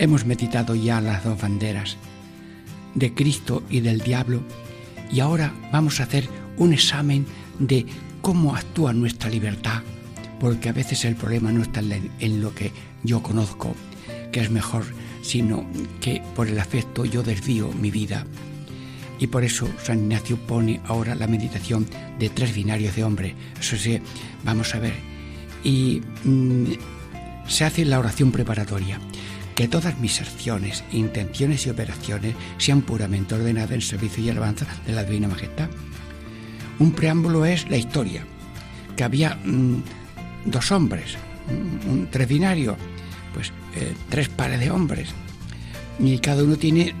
Hemos meditado ya las dos banderas de Cristo y del diablo y ahora vamos a hacer un examen de cómo actúa nuestra libertad, porque a veces el problema no está en lo que yo conozco, que es mejor, sino que por el afecto yo desvío mi vida. Y por eso San Ignacio pone ahora la meditación de tres binarios de hombre. Eso sí, vamos a ver. Y mm, se hace la oración preparatoria que todas mis acciones, intenciones y operaciones sean puramente ordenadas en servicio y alabanza de la Divina Majestad. Un preámbulo es la historia, que había mm, dos hombres, un, tres binarios, pues eh, tres pares de hombres, y cada uno tiene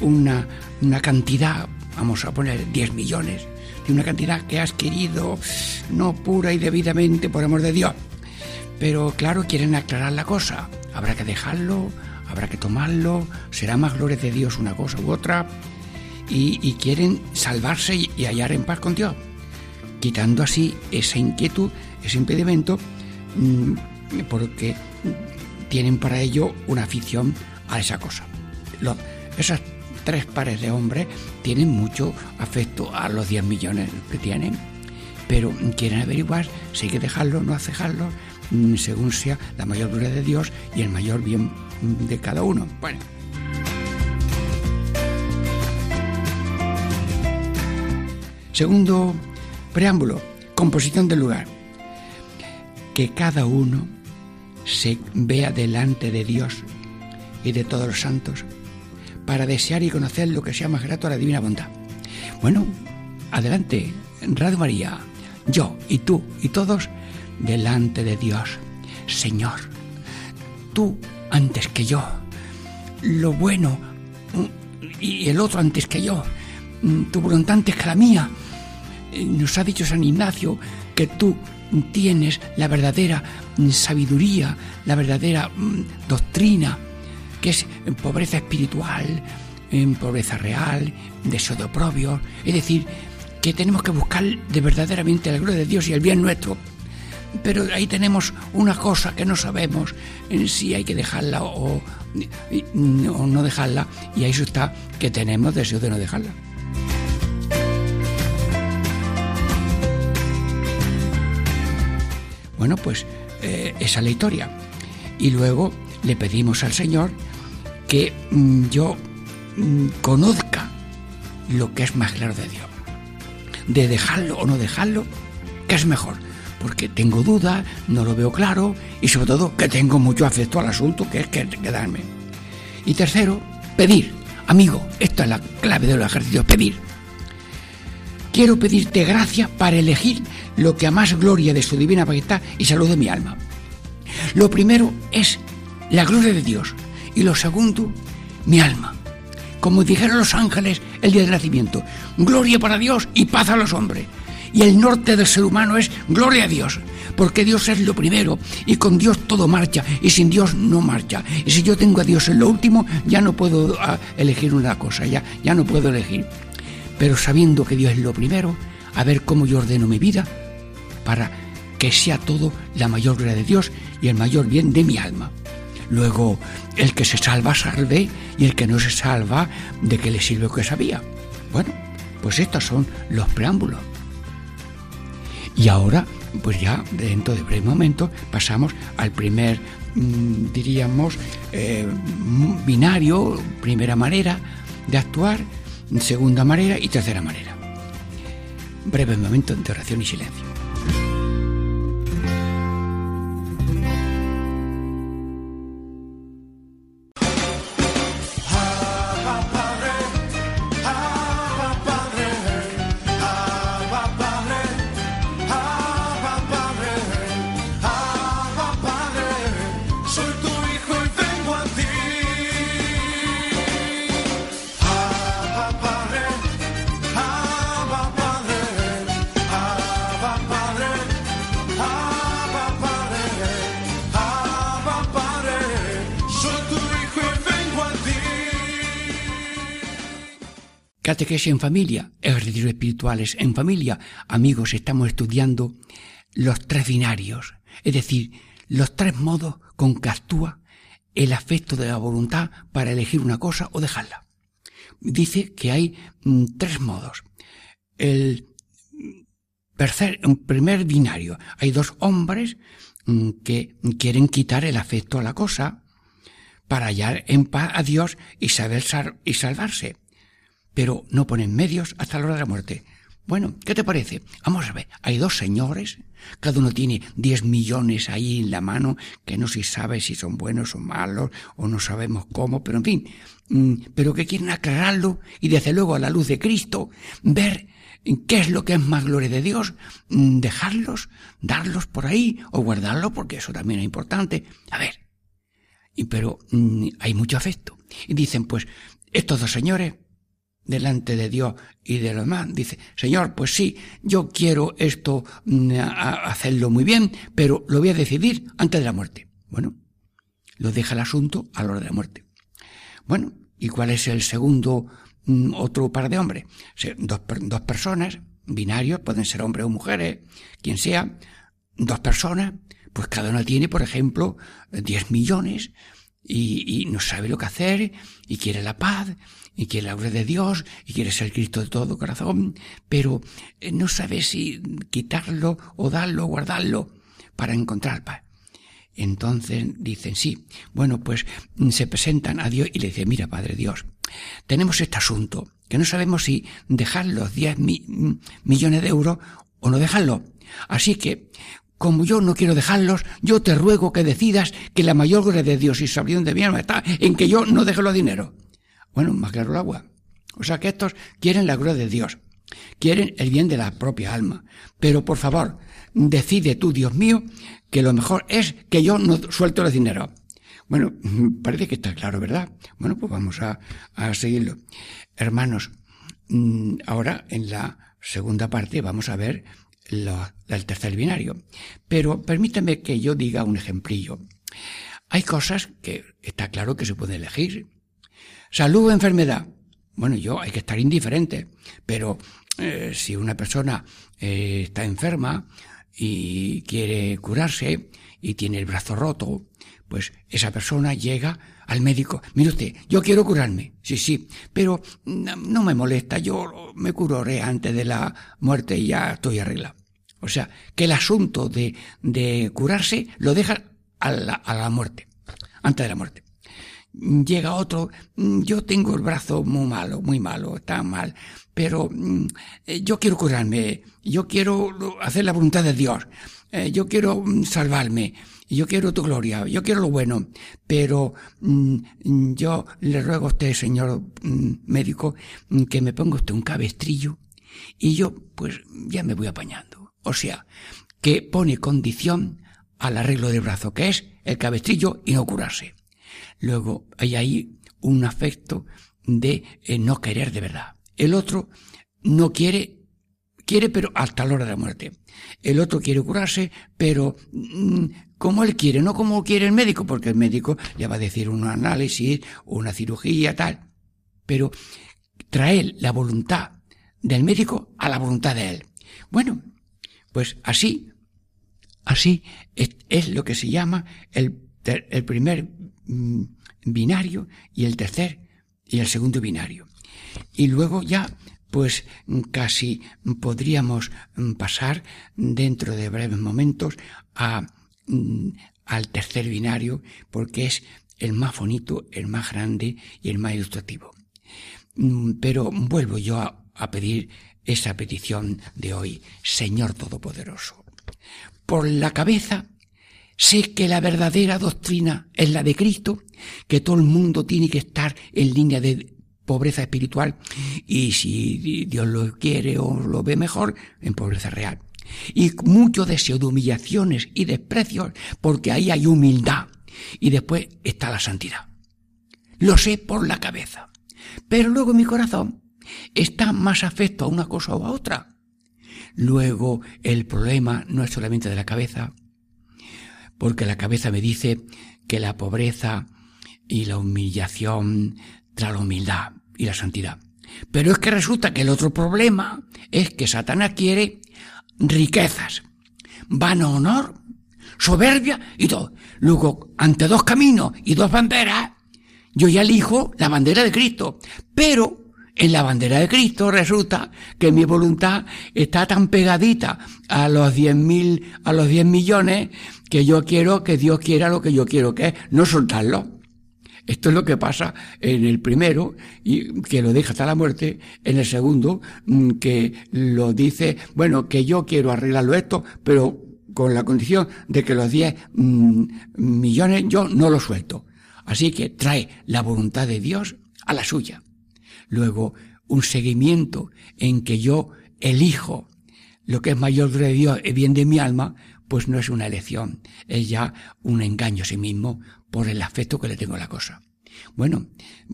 una, una cantidad, vamos a poner 10 millones, de una cantidad que has querido, no pura y debidamente, por amor de Dios. Pero claro, quieren aclarar la cosa habrá que dejarlo, habrá que tomarlo, será más gloria de Dios una cosa u otra, y, quieren salvarse y, hallar en paz con Dios, quitando así esa inquietud, ese impedimento, mm, porque tienen para ello una afición a esa cosa. esas tres pares de hombres tienen mucho afecto a los 10 millones que tienen, pero quieren averiguar si hay que dejarlo, no dejarlo, según sea la mayor gloria de Dios y el mayor bien de cada uno. Bueno. Segundo preámbulo, composición del lugar. Que cada uno se vea delante de Dios y de todos los santos para desear y conocer lo que sea más grato a la divina bondad. Bueno, adelante, Radio María, yo y tú y todos delante de Dios. Señor, tú antes que yo, lo bueno y el otro antes que yo, tu voluntad antes que la mía. Nos ha dicho San Ignacio que tú tienes la verdadera sabiduría, la verdadera mm, doctrina, que es pobreza espiritual, pobreza real, deseo de oprobio. Es decir, que tenemos que buscar de verdaderamente la gloria de Dios y el bien nuestro pero ahí tenemos una cosa que no sabemos si hay que dejarla o, no dejarla, y ahí está que tenemos deseo de no dejarla. Bueno, pues eh, esa es la historia. Y luego le pedimos al Señor que mm, yo mm, conozca lo que es más claro de Dios. De dejarlo o no dejarlo, ¿qué es mejor? Porque tengo dudas, no lo veo claro y sobre todo que tengo mucho afecto al asunto que es quedarme. Y tercero, pedir. Amigo, esta es la clave de los ejercicios, pedir. Quiero pedirte gracia para elegir lo que a más gloria de su divina majestad y salud de mi alma. Lo primero es la gloria de Dios y lo segundo, mi alma. Como dijeron los ángeles el día del nacimiento, gloria para Dios y paz a los hombres y el norte del ser humano es gloria a Dios, porque Dios es lo primero y con Dios todo marcha y sin Dios no marcha. Y si yo tengo a Dios en lo último, ya no puedo ah, elegir una cosa, ya, ya no puedo elegir. Pero sabiendo que Dios es lo primero, a ver cómo yo ordeno mi vida para que sea todo la mayor gloria de Dios y el mayor bien de mi alma. Luego, el que se salva, salve, y el que no se salva, ¿de qué le sirve lo que sabía? Bueno, pues estos son los preámbulos. Y ahora, pues ya dentro de breve momento, pasamos al primer, mm, diríamos, eh, binario, primera manera de actuar, segunda manera y tercera manera. Breve momento de oración y silencio. Catequesis en familia, ejercicios espirituales en familia. Amigos, estamos estudiando los tres binarios, es decir, los tres modos con que actúa el afecto de la voluntad para elegir una cosa o dejarla. Dice que hay mm, tres modos. El primer binario, hay dos hombres mm, que quieren quitar el afecto a la cosa para hallar en paz a Dios y saber y salvarse. Pero no ponen medios hasta la hora de la muerte. Bueno, ¿qué te parece? Vamos a ver, hay dos señores, cada uno tiene diez millones ahí en la mano, que no se sabe si son buenos o malos, o no sabemos cómo, pero en fin, mm, pero que quieren aclararlo y desde luego a la luz de Cristo ver qué es lo que es más gloria de Dios, mm, dejarlos, darlos por ahí o guardarlos, porque eso también es importante. A ver, pero mm, hay mucho afecto. Y dicen, pues, estos dos señores, delante de Dios y de los demás, dice, Señor, pues sí, yo quiero esto mm, hacerlo muy bien, pero lo voy a decidir antes de la muerte. Bueno, lo deja el asunto a la hora de la muerte. Bueno, ¿y cuál es el segundo mm, otro par de hombres? dos, dos personas, binarios, pueden ser hombres o mujeres, quien sea, dos personas, pues cada uno tiene, por ejemplo, 10 millones y, no sabe lo que hacer y quiere la paz y quiere la obra de Dios y quiere ser Cristo de todo corazón, pero eh, no sabe si quitarlo o darlo o guardarlo para encontrar paz. Entonces dicen, sí, bueno, pues se presentan a Dios y le dicen, mira, Padre Dios, tenemos este asunto, que no sabemos si dejar los 10 millones de euros o no dejarlo. Así que como yo no quiero dejarlos, yo te ruego que decidas que la mayor gloria de Dios y sabiduría de mi alma está en que yo no deje los dinero. Bueno, más claro el agua. O sea que estos quieren la gloria de Dios, quieren el bien de la propia alma. Pero por favor, decide tú, Dios mío, que lo mejor es que yo no suelto el dinero. Bueno, parece que está claro, ¿verdad? Bueno, pues vamos a, a seguirlo. Hermanos, mm, ahora en la segunda parte vamos a ver el tercer binario. Pero permítame que yo diga un ejemplillo. Hay cosas que está claro que se puede elegir. Salud o enfermedad. Bueno, yo hay que estar indiferente, pero eh, si una persona eh, está enferma y quiere curarse y tiene el brazo roto, pues esa persona llega al médico. Mire usted, yo quiero curarme. Sí, sí, pero no me molesta, yo me curaré antes de la muerte y ya estoy arreglado. O sea, que el asunto de, de curarse lo deja a la, a la muerte, antes de la muerte llega otro, yo tengo el brazo muy malo, muy malo, está mal, pero mm, eh, yo quiero curarme, yo quiero hacer la voluntad de Dios, eh, yo quiero mm, salvarme, yo quiero tu gloria, yo quiero lo bueno, pero mm, yo le ruego a usted, señor médico, que me ponga usted un cabestrillo y yo pues ya me voy apañando. O sea, que pone condición al arreglo del brazo, que es el cabestrillo y no curarse. Luego hay ahí un afecto de eh, no querer de verdad. El otro no quiere, quiere pero hasta la hora de la muerte. El otro quiere curarse, pero mm, como él quiere, no como quiere el médico, porque el médico le va a decir un análisis, una cirugía, tal. Pero trae la voluntad del médico a la voluntad de él. Bueno, pues así, así es, lo que se llama el, el primer mm, binario y el tercer y el segundo binario. Y luego ya, pues casi podríamos mm, pasar dentro de breves momentos a, mm, al tercer binario porque es el más bonito, el más grande y el más ilustrativo. Pero vuelvo yo a, a pedir esa petición de hoy, Señor Todopoderoso. Por la cabeza sé que la verdadera doctrina es la de Cristo, que todo el mundo tiene que estar en línea de pobreza espiritual y si Dios lo quiere o lo ve mejor, en pobreza real. Y mucho deseo de humillaciones y desprecios, porque ahí hay humildad y después está la santidad. Lo sé por la cabeza. Pero luego mi corazón está más afecto a una cosa o a otra. Luego el problema no es solamente de la cabeza, porque la cabeza me dice que la pobreza y la humillación trae la humildad y la santidad. Pero es que resulta que el otro problema es que Satanás quiere riquezas, vano honor, soberbia y todo. Luego, ante dos caminos y dos banderas, yo ya elijo la bandera de Cristo. Pero en la bandera de Cristo resulta que mi voluntad está tan pegadita a los diez mil, a los diez millones, que yo quiero que Dios quiera lo que yo quiero que es, no soltarlo. Esto es lo que pasa en el primero, y que lo deja hasta la muerte, en el segundo, mm, que lo dice, bueno, que yo quiero arreglarlo esto, pero con la condición de que los 10 mm, millones yo no lo suelto. Así que trae la voluntad de Dios a la suya. Luego, un seguimiento en que yo elijo lo que es mayor de Dios y bien de mi alma, pues no es una elección, es ya un engaño a sí mismo por el afecto que le tengo a la cosa. Bueno,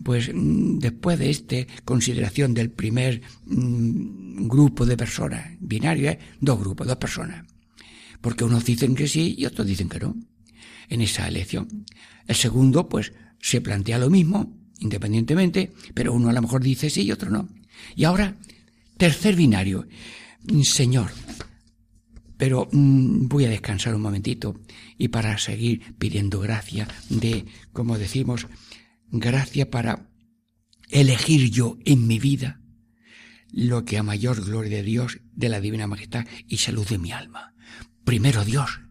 pues mm, después de esta consideración del primer mm, grupo de personas, binario es dos grupos, dos personas, porque unos dicen que sí y otros dicen que no, en esa elección. El segundo, pues, se plantea lo mismo, independientemente, pero uno a lo mejor dice sí y otro no. Y ahora, tercer binario. Señor, pero mm, voy a descansar un momentito y para seguir pidiendo gracia de, como decimos, gracia para elegir yo en mi vida lo que a mayor gloria de Dios, de la divina majestad y salud de mi alma. Primero Dios,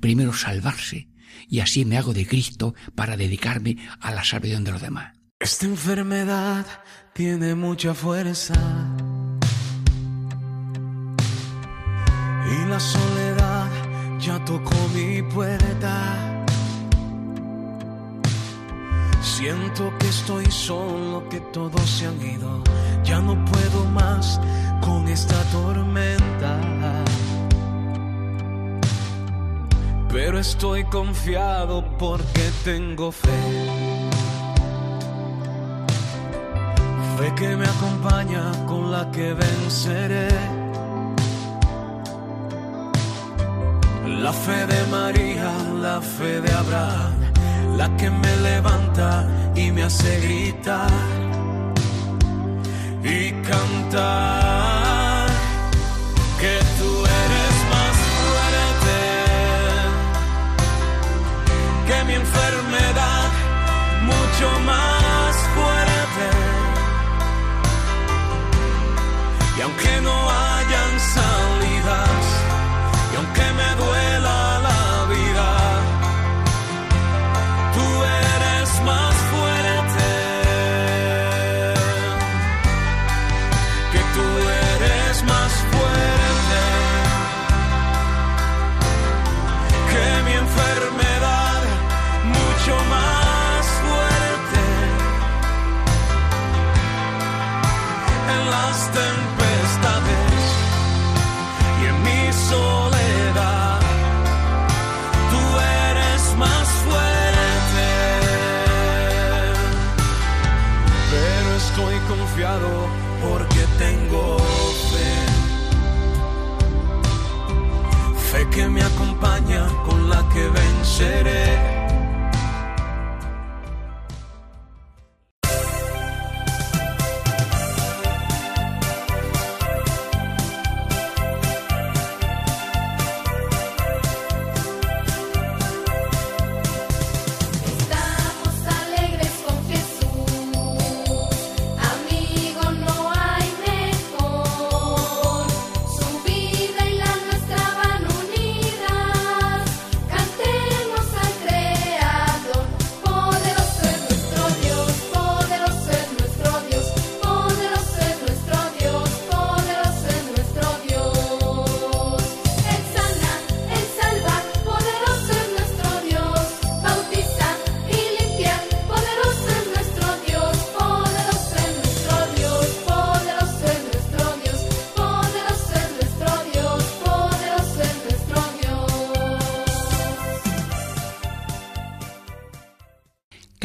primero salvarse, y así me hago de Cristo para dedicarme a la salvación de los demás. Esta enfermedad tiene mucha fuerza y la soledad ya tocó mi puerta. Siento que estoy solo, que todos se han ido. Ya no puedo más con esta tormenta. Pero estoy confiado porque tengo fe. Fe que me acompaña con la que venceré. La fe de María, la fe de Abraham, la que me levanta y me hace gritar y cantar que tú eres más fuerte que mi enfermedad, mucho más fuerte. Y aunque no hayan salidas,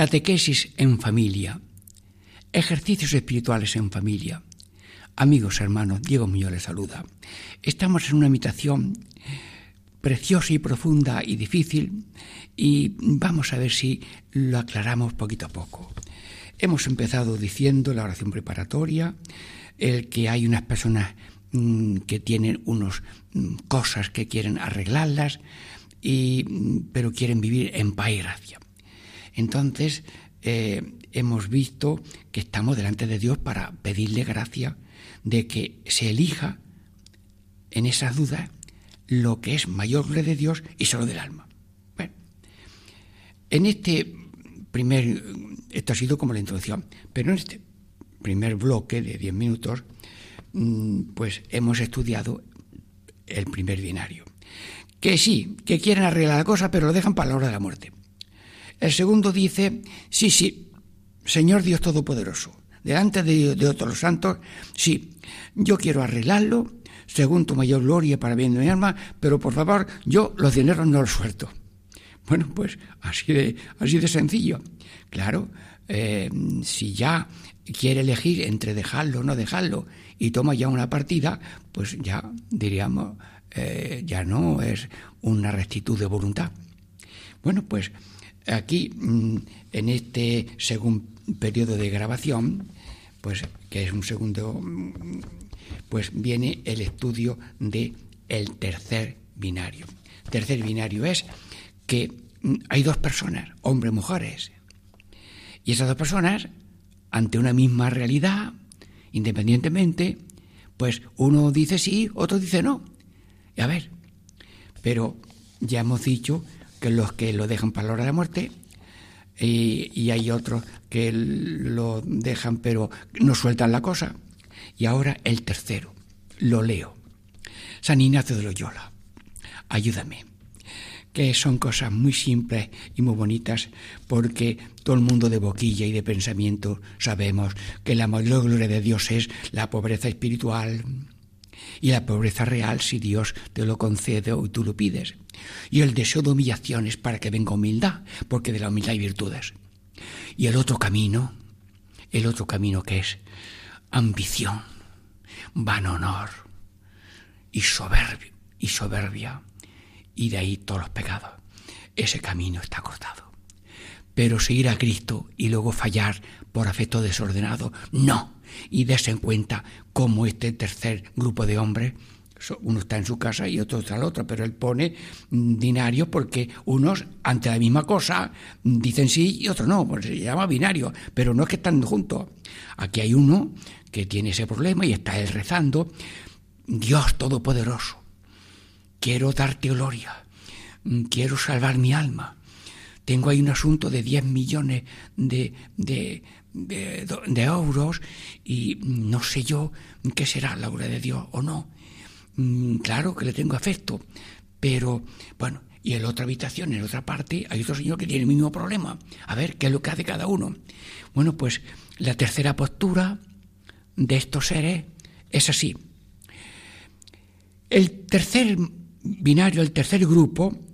Catequesis en familia. Ejercicios espirituales en familia. Amigos, hermanos, Diego Muñoz les saluda. Estamos en una invitación preciosa y profunda y difícil y vamos a ver si lo aclaramos poquito a poco. Hemos empezado diciendo la oración preparatoria, el que hay unas personas mm, que tienen unas mm, cosas que quieren arreglarlas, y, mm, pero quieren vivir en paz y gracia. Entonces, eh, hemos visto que estamos delante de Dios para pedirle gracia de que se elija en esas dudas lo que es mayor de Dios y solo del alma. Bueno, en este primer, esto ha sido como la introducción, pero en este primer bloque de 10 minutos, mm, pues hemos estudiado el primer binario. Que sí, que quieren arreglar la cosa, pero lo dejan para la hora de la muerte. El segundo dice, sí, sí, Señor Dios Todopoderoso, delante de, otros santos, sí, yo quiero arreglarlo según tu mayor gloria para bien de mi alma, pero por favor, yo los dineros no los suelto. Bueno, pues así de, así de sencillo. Claro, eh, si ya quiere elegir entre dejarlo o no dejarlo y toma ya una partida, pues ya diríamos, eh, ya no es una rectitud de voluntad. Bueno, pues aquí, mm, en este segundo periodo de grabación, pues que es un segundo, mm, pues viene el estudio de el tercer binario. Tercer binario es que mm, hay dos personas, hombres y mujeres, y esas dos personas, ante una misma realidad, independientemente, pues uno dice sí, otro dice no. Y a ver, pero ya hemos dicho que los que lo dejan para la hora de la muerte, y, hay otros que lo dejan pero no sueltan la cosa. Y ahora el tercero, lo leo. San Ignacio de Loyola, ayúdame que son cosas muy simples y muy bonitas, porque todo el mundo de boquilla y de pensamiento sabemos que la mayor gloria de Dios es la pobreza espiritual y la pobreza real si Dios te lo concede o tú lo pides. Y el deseo de humillaciones para que venga humildad, porque de la humildad hay virtudes. Y el otro camino, el otro camino que es ambición, van honor y soberbia, y soberbia y de ahí todos los pecados. Ese camino está cortado. Pero seguir a Cristo y luego fallar por afecto desordenado, no. Y des en cuenta cómo este tercer grupo de hombres, uno está en su casa y otro está al otro, pero él pone binario porque unos ante la misma cosa dicen sí y otros no, pues se llama binario, pero no es que están juntos. Aquí hay uno que tiene ese problema y está él rezando, Dios Todopoderoso, quiero darte gloria, mm, quiero salvar mi alma. Tengo ahí un asunto de 10 millones de, de, de, euros y no sé yo qué será la obra de Dios o no. Mm, claro que le tengo afecto, pero bueno, y en la otra habitación, en otra parte, hay otro señor que tiene el mismo problema. A ver, ¿qué es lo que hace cada uno? Bueno, pues la tercera postura de estos seres es así. El tercer binario, el tercer grupo,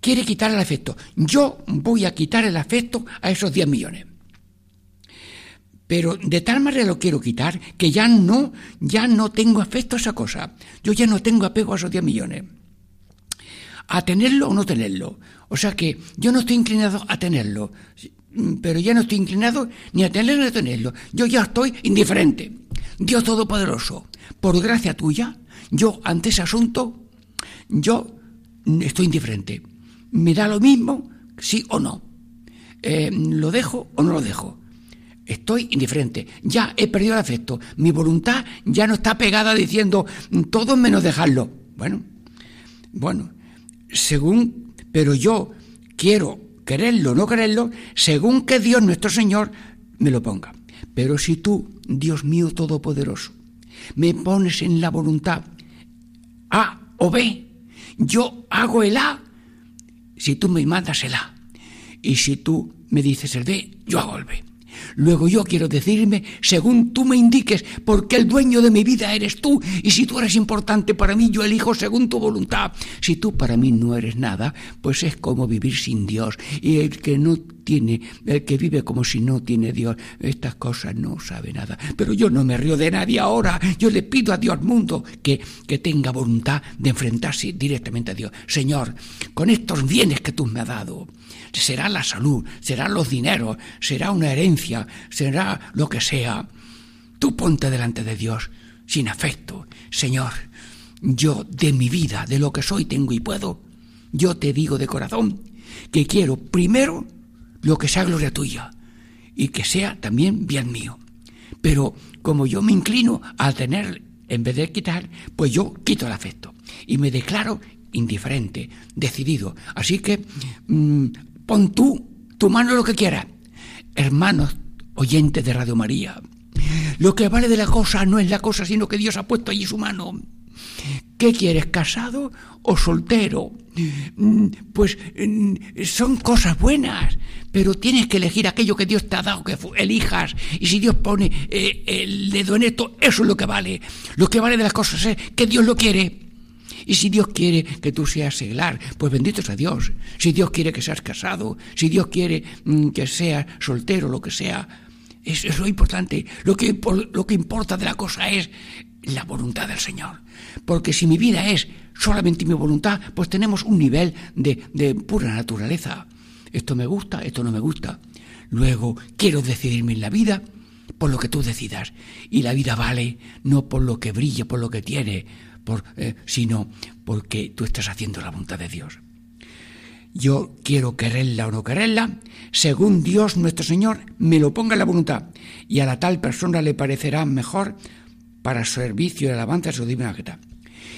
quiere quitar el afecto. Yo voy a quitar el afecto a esos 10 millones. Pero de tal manera lo quiero quitar que ya no, ya no tengo afecto a esa cosa. Yo ya no tengo apego a esos 10 millones. A tenerlo o no tenerlo. O sea que yo no estoy inclinado a tenerlo, pero ya no estoy inclinado ni a tenerlo ni a tenerlo. Yo ya estoy indiferente. Dios Todopoderoso, por gracia tuya, yo ante ese asunto yo estoy indiferente. Me da lo mismo, sí o no. Eh, ¿Lo dejo o no lo dejo? Estoy indiferente. Ya he perdido el afecto. Mi voluntad ya no está pegada diciendo todo menos dejarlo. Bueno, bueno, según, pero yo quiero quererlo o no quererlo, según que Dios nuestro Señor me lo ponga. Pero si tú, Dios mío Todopoderoso, me pones en la voluntad A o B, yo hago el A si tú me mandas el A. Y si tú me dices el B, yo hago el. Luego yo quiero decirme según tú me indiques, porque el dueño de mi vida eres tú, y si tú eres importante para mí, yo elijo según tu voluntad. Si tú para mí no eres nada, pues es como vivir sin Dios, y el que no el que vive como si no tiene Dios, estas cosas no sabe nada. Pero yo no me río de nadie ahora. Yo le pido a Dios mundo que, que tenga voluntad de enfrentarse directamente a Dios. Señor, con estos bienes que tú me has dado, será la salud, serán los dineros, será una herencia, será lo que sea. Tú ponte delante de Dios sin afecto. Señor, yo de mi vida, de lo que soy, tengo y puedo, yo te digo de corazón que quiero primero lo que sea gloria tuya y que sea también bien mío. Pero como yo me inclino al tener, en vez de quitar, pues yo quito el afecto y me declaro indiferente, decidido. Así que mm, pon tú tu mano lo que quieras. Hermanos oyentes de Radio María, lo que vale de la cosa no es la cosa, sino que Dios ha puesto allí su mano. ¿Qué quieres, casado o soltero? Mm, Pues mm, son cosas buenas, pero tienes que elegir aquello que Dios te ha dado, que elijas. Y si Dios pone eh, el dedo en esto, eso es lo que vale. Lo que vale de las cosas es que Dios lo quiere. Y si Dios quiere que tú seas seglar, pues bendito sea Dios. Si Dios quiere que seas casado, si Dios quiere mm, que seas soltero, lo que sea, eso es lo importante. Lo que, lo que importa de la cosa es la voluntad del Señor. Porque si mi vida es solamente mi voluntad, pues tenemos un nivel de, de pura naturaleza. Esto me gusta, esto no me gusta. Luego, quiero decidirme en la vida por lo que tú decidas. Y la vida vale no por lo que brille, por lo que tiene, eh, sino porque tú estás haciendo la voluntad de Dios. Yo quiero quererla o no quererla, según Dios nuestro Señor me lo ponga en la voluntad, y a la tal persona le parecerá mejor para servicio y alabanza de su divina majestad.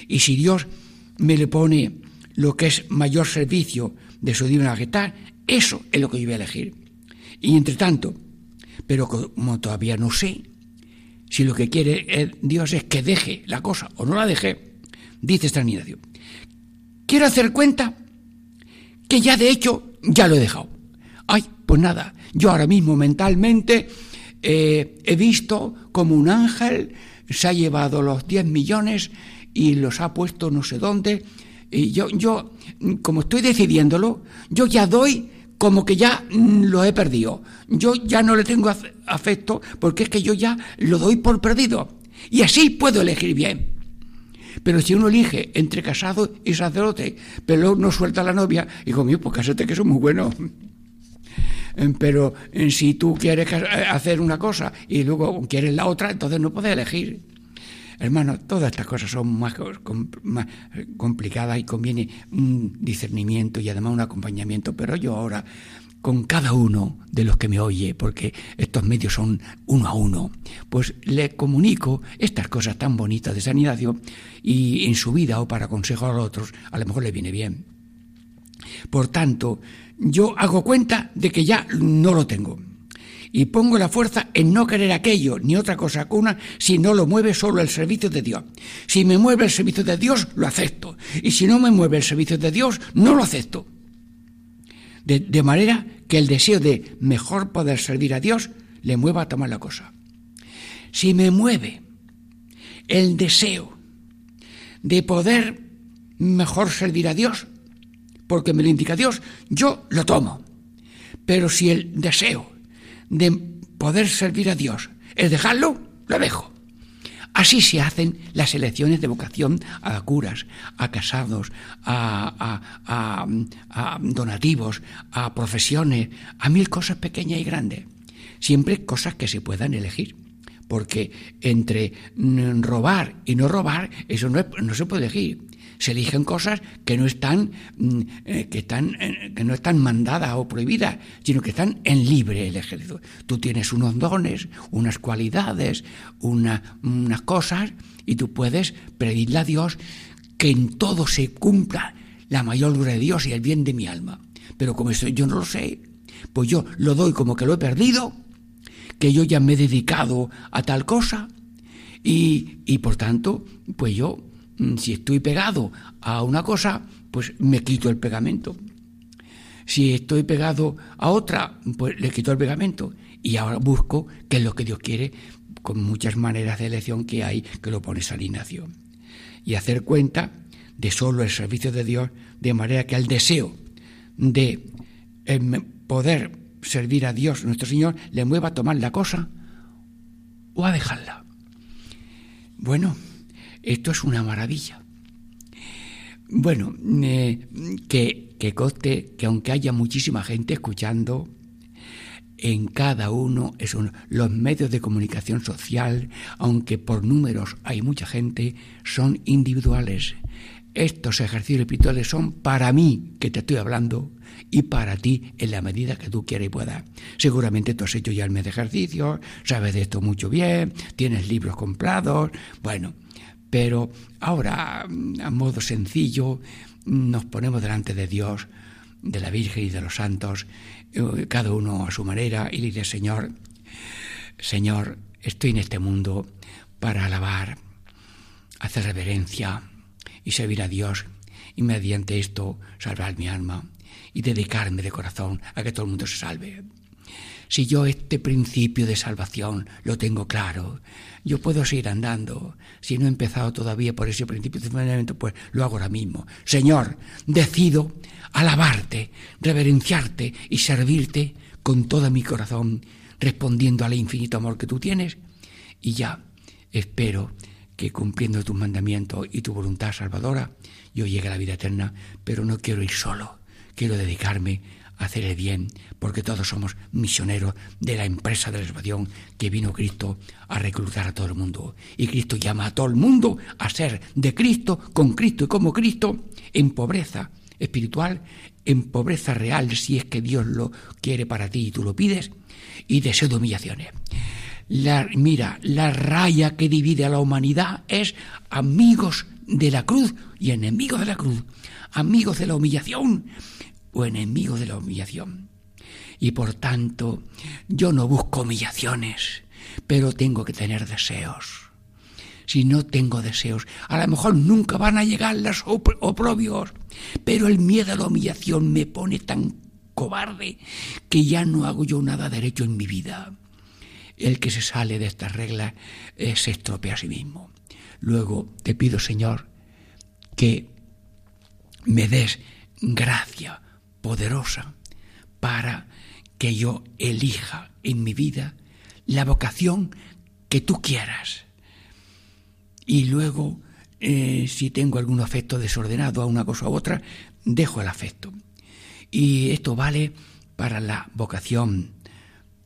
Y si Dios me le pone lo que es mayor servicio de su divina majestad, eso es lo que yo voy a elegir. Y entre tanto, pero como todavía no sé si lo que quiere Dios es que deje la cosa o no la deje, dice esta Ignacio, quiero hacer cuenta que ya de hecho ya lo he dejado. Ay, pues nada, yo ahora mismo mentalmente eh, he visto como un ángel se ha llevado los 10 millones y los ha puesto no sé dónde. Y yo, yo, como estoy decidiéndolo, yo ya doy como que ya mm, lo he perdido. Yo ya no le tengo af- afecto porque es que yo ya lo doy por perdido. Y así puedo elegir bien. Pero si uno elige entre casado y sacerdote, pero no suelta la novia, digo, mío, pues cásate que eso es muy bueno. Eh, Pero eh, si tú quieres eh, hacer una cosa y luego quieres la otra, entonces no puedes elegir. Hermano, todas estas cosas son más, co- com- más complicadas y conviene un discernimiento y además un acompañamiento. Pero yo ahora, con cada uno de los que me oye, porque estos medios son uno a uno, pues le comunico estas cosas tan bonitas de San Ignacio y en su vida o para consejo a los otros, a lo mejor le viene bien. Por tanto, yo hago cuenta de que ya no lo tengo. Y pongo la fuerza en no querer aquello ni otra cosa que una si no lo mueve solo el servicio de Dios. Si me mueve el servicio de Dios, lo acepto. Y si no me mueve el servicio de Dios, no lo acepto. De, de manera que el deseo de mejor poder servir a Dios le mueva a tomar la cosa. Si me mueve el deseo de poder mejor servir a Dios, porque me lo indica Dios, yo lo tomo. Pero si el deseo de poder servir a Dios es dejarlo, lo dejo. Así se hacen las elecciones de vocación a curas, a casados, a, donativos, a profesiones, a mil cosas pequeñas y grandes. Siempre cosas que se puedan elegir. Porque entre robar y no robar, eso no, es- no se puede elegir. Se eligen cosas que no están, mm, eh, que están, eh, que no están mandadas o prohibidas, sino que están en libre el ejército. Tú tienes unos dones, unas cualidades, una- unas cosas, y tú puedes pedirle a Dios que en todo se cumpla la mayor gloria de Dios y el bien de mi alma. Pero como eso yo no lo sé, pues yo lo doy como que lo he perdido, que yo ya me he dedicado a tal cosa y, y por tanto, pues yo, si estoy pegado a una cosa, pues me quito el pegamento. Si estoy pegado a otra, pues le quito el pegamento y ahora busco qué es lo que Dios quiere con muchas maneras de elección que hay que lo pone San Ignacio. Y hacer cuenta de solo el servicio de Dios, de manera que el deseo de em, poder servir a Dios, nuestro Señor, le mueva a tomar la cosa o a dejarla. Bueno, esto es una maravilla. Bueno, eh, que, que coste que aunque haya muchísima gente escuchando, en cada uno son los medios de comunicación social, aunque por números hay mucha gente, son individuales. Estos ejercicios espirituales son para mí, que te estoy hablando, y para ti en la medida que tú quieras y puedas. Seguramente tú has hecho ya el mes de ejercicio, sabes de esto mucho bien, tienes libros comprados, bueno, pero ahora, a modo sencillo, nos ponemos delante de Dios, de la Virgen y de los santos, eh, cada uno a su manera, y le dice, Señor, Señor, estoy en este mundo para alabar, hacer reverencia y servir a Dios, y mediante esto salvar mi alma y dedicarme de corazón a que todo el mundo se salve. Si yo este principio de salvación lo tengo claro, yo puedo seguir andando. Si no he empezado todavía por ese principio de fundamento, pues lo hago ahora mismo. Señor, decido alabarte, reverenciarte y servirte con todo mi corazón, respondiendo al infinito amor que tú tienes. Y ya espero que cumpliendo tus mandamientos y tu voluntad salvadora, yo llegue a la vida eterna, pero no quiero ir solo, quiero dedicarme hacer el bien, porque todos somos misioneros de la empresa de la salvación que vino Cristo a reclutar a todo el mundo. Y Cristo llama a todo el mundo a ser de Cristo, con Cristo y como Cristo, en pobreza espiritual, en pobreza real, si es que Dios lo quiere para ti y tú lo pides, y deseo de humillaciones. La, mira, la raya que divide a la humanidad es amigos de la cruz y enemigos de la cruz, amigos de la humillación o enemigo de la humillación. Y por tanto, yo no busco humillaciones, pero tengo que tener deseos. Si no tengo deseos, a lo mejor nunca van a llegar los oprobios, pero el miedo a la humillación me pone tan cobarde que ya no hago yo nada derecho en mi vida. El que se sale de estas reglas eh, se estropea a sí mismo. Luego te pido, Señor, que me des gracia poderosa para que yo elija en mi vida la vocación que tú quieras. Y luego, eh, si tengo algún afecto desordenado a una cosa u otra, dejo el afecto. Y esto vale para la vocación,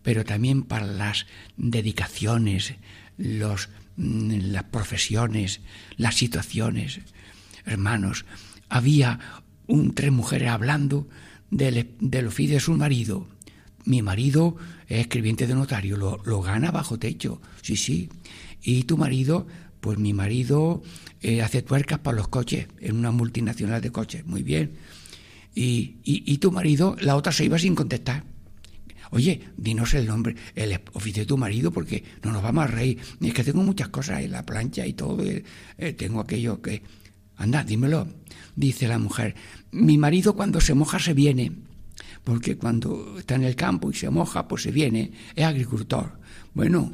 pero también para las dedicaciones, los, mm, las profesiones, las situaciones. Hermanos, había un, tres mujeres hablando del, del oficio de su marido. Mi marido es escribiente de notario, lo, lo, gana bajo techo, sí, sí. Y tu marido, pues mi marido eh, hace tuercas para los coches, en una multinacional de coches, muy bien. Y, y, y, tu marido, la otra se iba sin contestar. Oye, dinos el nombre, el oficio de tu marido, porque no nos vamos a reír. Es que tengo muchas cosas en la plancha y todo. Eh, tengo aquello que. Anda, dímelo. Dice la mujer, mi marido cuando se moja se viene, porque cuando está en el campo y se moja, pues se viene, es agricultor. Bueno,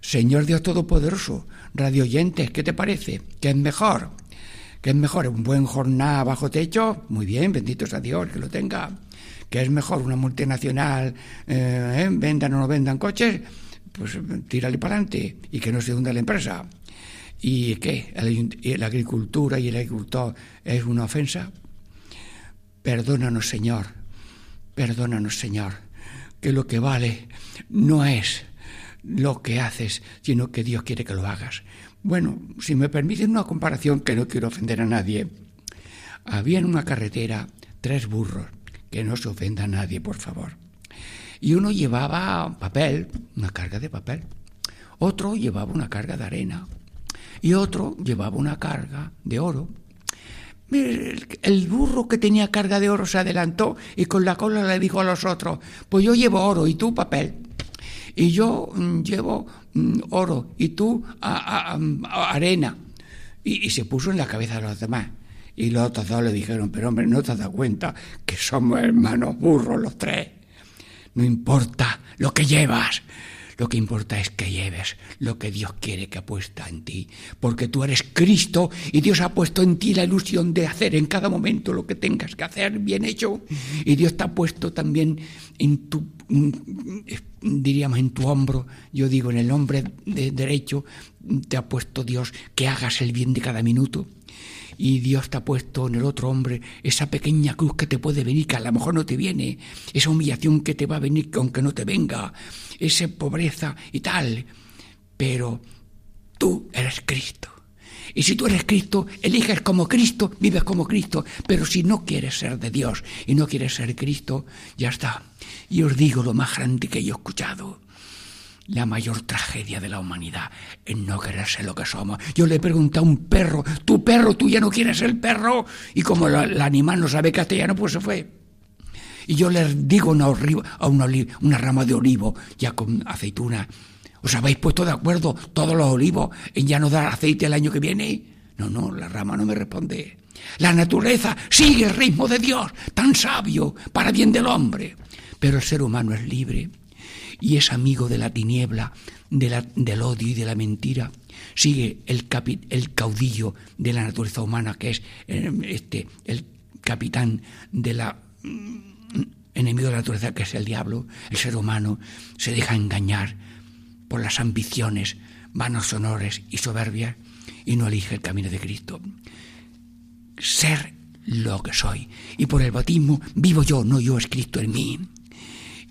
Señor Dios Todopoderoso, radio oyentes, ¿qué te parece? ¿Qué es mejor? ¿Qué es mejor? ¿Un buen jornada bajo techo? Muy bien, bendito sea Dios, que lo tenga. ¿Qué es mejor? ¿Una multinacional? Eh, ¿eh? ¿Vendan o no vendan coches? Pues tírale para adelante y que no se hunda la empresa. ¿Y qué? ¿La agricultura y el agricultor es una ofensa? Perdónanos, Señor, perdónanos, Señor, que lo que vale no es lo que haces, sino que Dios quiere que lo hagas. Bueno, si me permiten una comparación que no quiero ofender a nadie, había en una carretera tres burros, que no se ofenda a nadie, por favor. Y uno llevaba papel, una carga de papel, otro llevaba una carga de arena, y otro llevaba una carga de oro. El burro que tenía carga de oro se adelantó y con la cola le dijo a los otros, pues yo llevo oro y tú papel. Y yo mm, llevo mm, oro y tú arena. Y, se puso en la cabeza de los demás. Y los otros dos le dijeron, pero hombre, ¿no te has dado cuenta que somos hermanos burros los tres? No importa lo que llevas, Lo que importa es que lleves lo que Dios quiere que apuesta en ti, porque tú eres Cristo y Dios ha puesto en ti la ilusión de hacer en cada momento lo que tengas que hacer bien hecho. Y Dios te ha puesto también en tu, diríamos, en tu hombro, yo digo, en el hombre de derecho, te ha puesto Dios que hagas el bien de cada minuto y Dios te ha puesto en el otro hombre esa pequeña cruz que te puede venir, que a lo mejor no te viene, esa humillación que te va a venir aunque no te venga, esa pobreza y tal. Pero tú eres Cristo. Y si tú eres Cristo, eliges como Cristo, vives como Cristo. Pero si no quieres ser de Dios y no quieres ser Cristo, ya está. Y os digo lo más grande que yo he escuchado. La mayor tragedia de la humanidad es no querer ser lo que somos. Yo le pregunté a un perro, tu perro, tú ya no quieres el perro. Y como el animal no sabe castellano, pues se fue. Y yo le digo una, a una rama de olivo, ya con aceituna, ¿os habéis puesto de acuerdo todos los olivos en ya no dar aceite el año que viene? No, no, la rama no me responde. La naturaleza sigue el ritmo de Dios, tan sabio, para bien del hombre. Pero el ser humano es libre y es amigo de la tiniebla, de la, del odio y de la mentira. Sigue el, caudillo de la naturaleza humana, que es eh, este, el capitán de la enemigo de la naturaleza que es el diablo, el ser humano, se deja engañar por las ambiciones, vanos honores y soberbias y no elige el camino de Cristo. Ser lo que soy. Y por el bautismo vivo yo, no yo es Cristo en mí.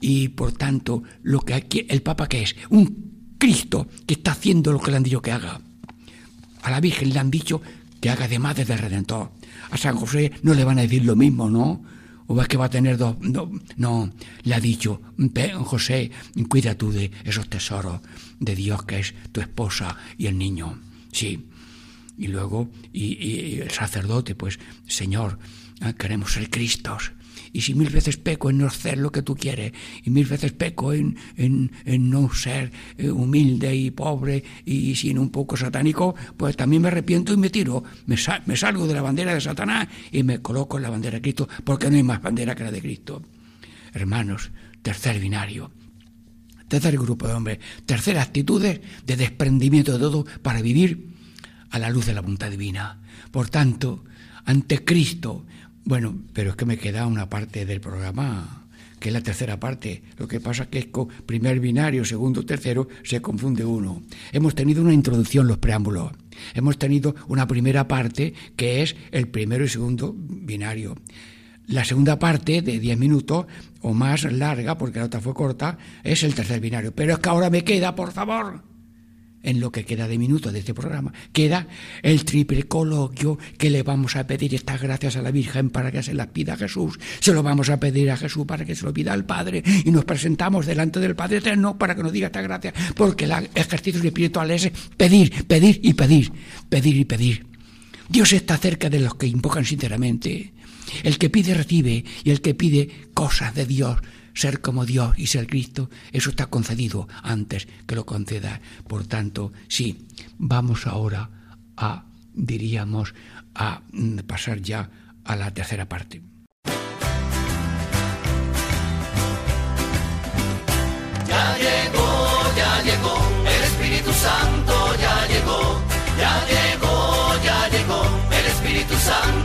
Y por tanto, lo que el Papa que es, un Cristo que está haciendo lo que le han dicho que haga. A la Virgen le han dicho que haga de madre del Redentor. A San José no le van a decir lo mismo, ¿no? ¿O es que va a tener dos? No, no, le ha dicho, José, cuida tú de esos tesoros de Dios que es tu esposa y el niño. Sí. Y luego, y, el sacerdote, pues, Señor, ah, queremos ser Cristos. Y si mil veces peco en no ser lo que tú quieres, y mil veces peco en, en, no ser eh, humilde y pobre y sin un poco satánico, pues también me arrepiento y me tiro, me, salgo de la bandera de Satanás y me coloco en la bandera de Cristo, porque no hay más bandera que la de Cristo. Hermanos, tercer binario. Tercer grupo de hombres, tercera actitudes de desprendimiento de todo para vivir a la luz de la voluntad divina. Por tanto, ante Cristo, bueno, pero es que me queda una parte del programa, que es la tercera parte. Lo que pasa es que con primer binario, segundo, tercero, se confunde uno. Hemos tenido una introducción, los preámbulos. Hemos tenido una primera parte, que es el primero y segundo binario. La segunda parte, de diez minutos, o más larga, porque la otra fue corta, es el tercer binario. Pero es que ahora me queda, por favor, en lo que queda de minutos de este programa, queda el triple coloquio que le vamos a pedir estas gracias a la Virgen para que se las pida a Jesús. Se lo vamos a pedir a Jesús para que se lo pida al Padre y nos presentamos delante del Padre Eterno para que nos diga estas gracias, porque el ejercicio espiritual es pedir, pedir y pedir, pedir y pedir. Dios está cerca de los que invocan sinceramente. El que pide recibe y el que pide cosas de Dios ser como Dios y ser Cristo, eso está concedido antes que lo conceda. Por tanto, sí, vamos ahora a, diríamos, a mm, pasar ya a la tercera parte. Ya llegó, ya llegó, el Espíritu Santo ya llegó, ya llegó, ya llegó, el Espíritu Santo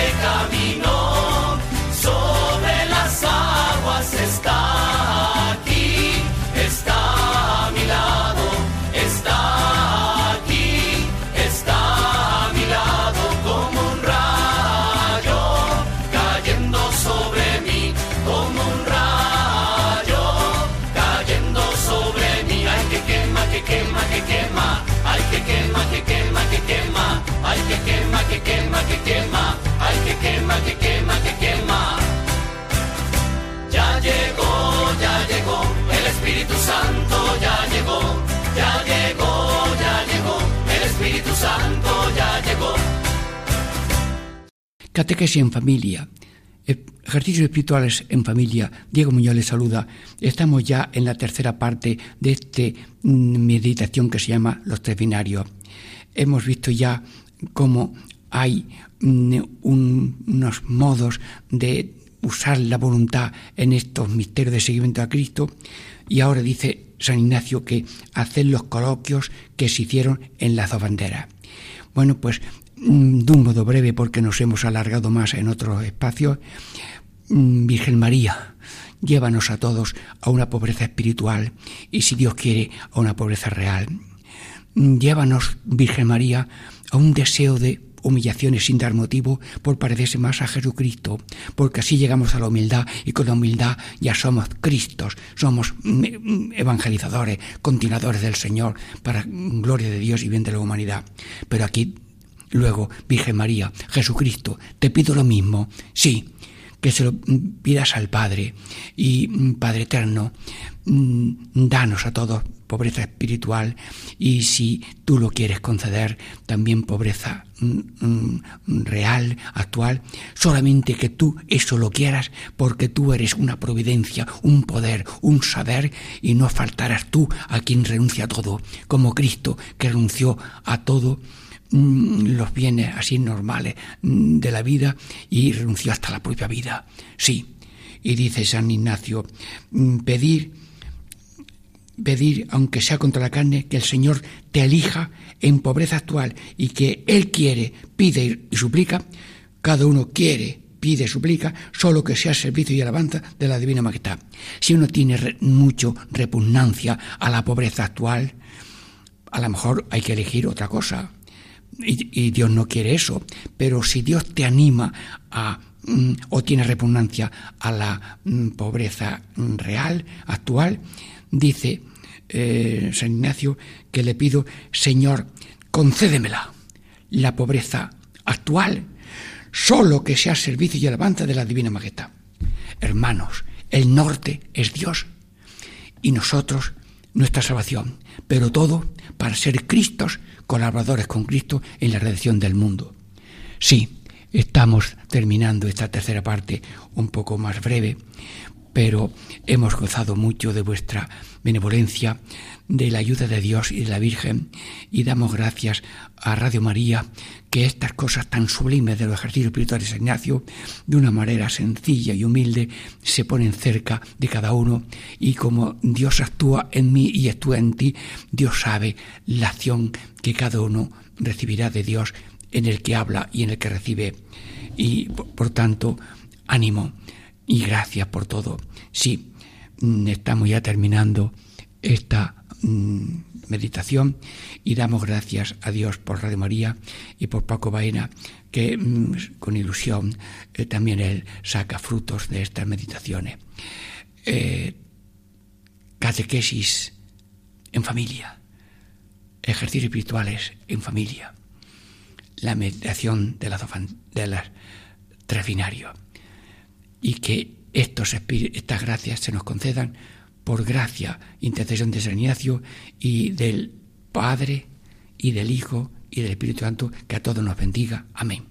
Catequesis en familia Ejercicios espirituales en familia. Diego Muñoz les saluda. Estamos ya en la tercera parte de esta mm, meditación que se llama Los Tres Binarios. Hemos visto ya cómo hay mm, unos modos de usar la voluntad en estos misterios de seguimiento a Cristo y ahora dice San Ignacio que hacer los coloquios que se hicieron en las dos banderas. Bueno, pues de un modo breve porque nos hemos alargado más en otros espacios, mm, Virgen María, llévanos a todos a una pobreza espiritual y si Dios quiere a una pobreza real. Mm, llévanos, Virgen María, a un deseo de humillaciones sin dar motivo por parecerse más a Jesucristo, porque así llegamos a la humildad y con la humildad ya somos Cristos, somos evangelizadores, continuadores del Señor para gloria de Dios y bien de la humanidad. Pero aquí, luego, Virgen María, Jesucristo, te pido lo mismo, sí, que se lo pidas al Padre. Y Padre Eterno, mm, danos a todos pobreza espiritual. Y si tú lo quieres conceder, también pobreza mm, mm, real, actual, solamente que tú eso lo quieras porque tú eres una providencia, un poder, un saber y no faltarás tú a quien renuncia a todo, como Cristo que renunció a todo mm, los bienes así normales de la vida y renunció hasta la propia vida. Sí, y dice San Ignacio, pedir pedir, aunque sea contra la carne, que el Señor te elija en pobreza actual y que Él quiere, pide y suplica, cada uno quiere, pide, y suplica, solo que sea servicio y alabanza de la Divina Majestad. Si uno tiene mucho repugnancia a la pobreza actual, a lo mejor hay que elegir otra cosa. Y, Dios no quiere eso. Pero si Dios te anima a mm, o tiene repugnancia a la mm, pobreza mm, real, actual, dice eh, San Ignacio que le pido, Señor, concédemela, la pobreza actual, solo que sea servicio y alabanza de la Divina Majestad. Hermanos, el norte es Dios y nosotros nuestra salvación, pero todo para ser Cristos, colaboradores con Cristo en la redención del mundo. Sí, estamos terminando esta tercera parte un poco más breve, pero hemos gozado mucho de vuestra benevolencia, de la ayuda de Dios y de la Virgen, y damos gracias a Radio María que estas cosas tan sublimes de los ejercicios espirituales de Ignacio, de una manera sencilla y humilde, se ponen cerca de cada uno, y como Dios actúa en mí y actúa en ti, Dios sabe la acción que cada uno recibirá de Dios en el que habla y en el que recibe. Y por tanto, ánimo y gracias por todo. Sí, mm, estamos ya terminando esta mm, meditación y damos gracias a Dios por Radio María y por Paco Baena, que mm, con ilusión eh, también él saca frutos de estas meditaciones. Eh, catequesis en familia, ejercicios espirituales en familia, la meditación de las, de las tres binarios y que estos estas gracias se nos concedan por gracia, intercesión de San Ignacio y del Padre y del Hijo y del Espíritu Santo, que a todos nos bendiga. Amén.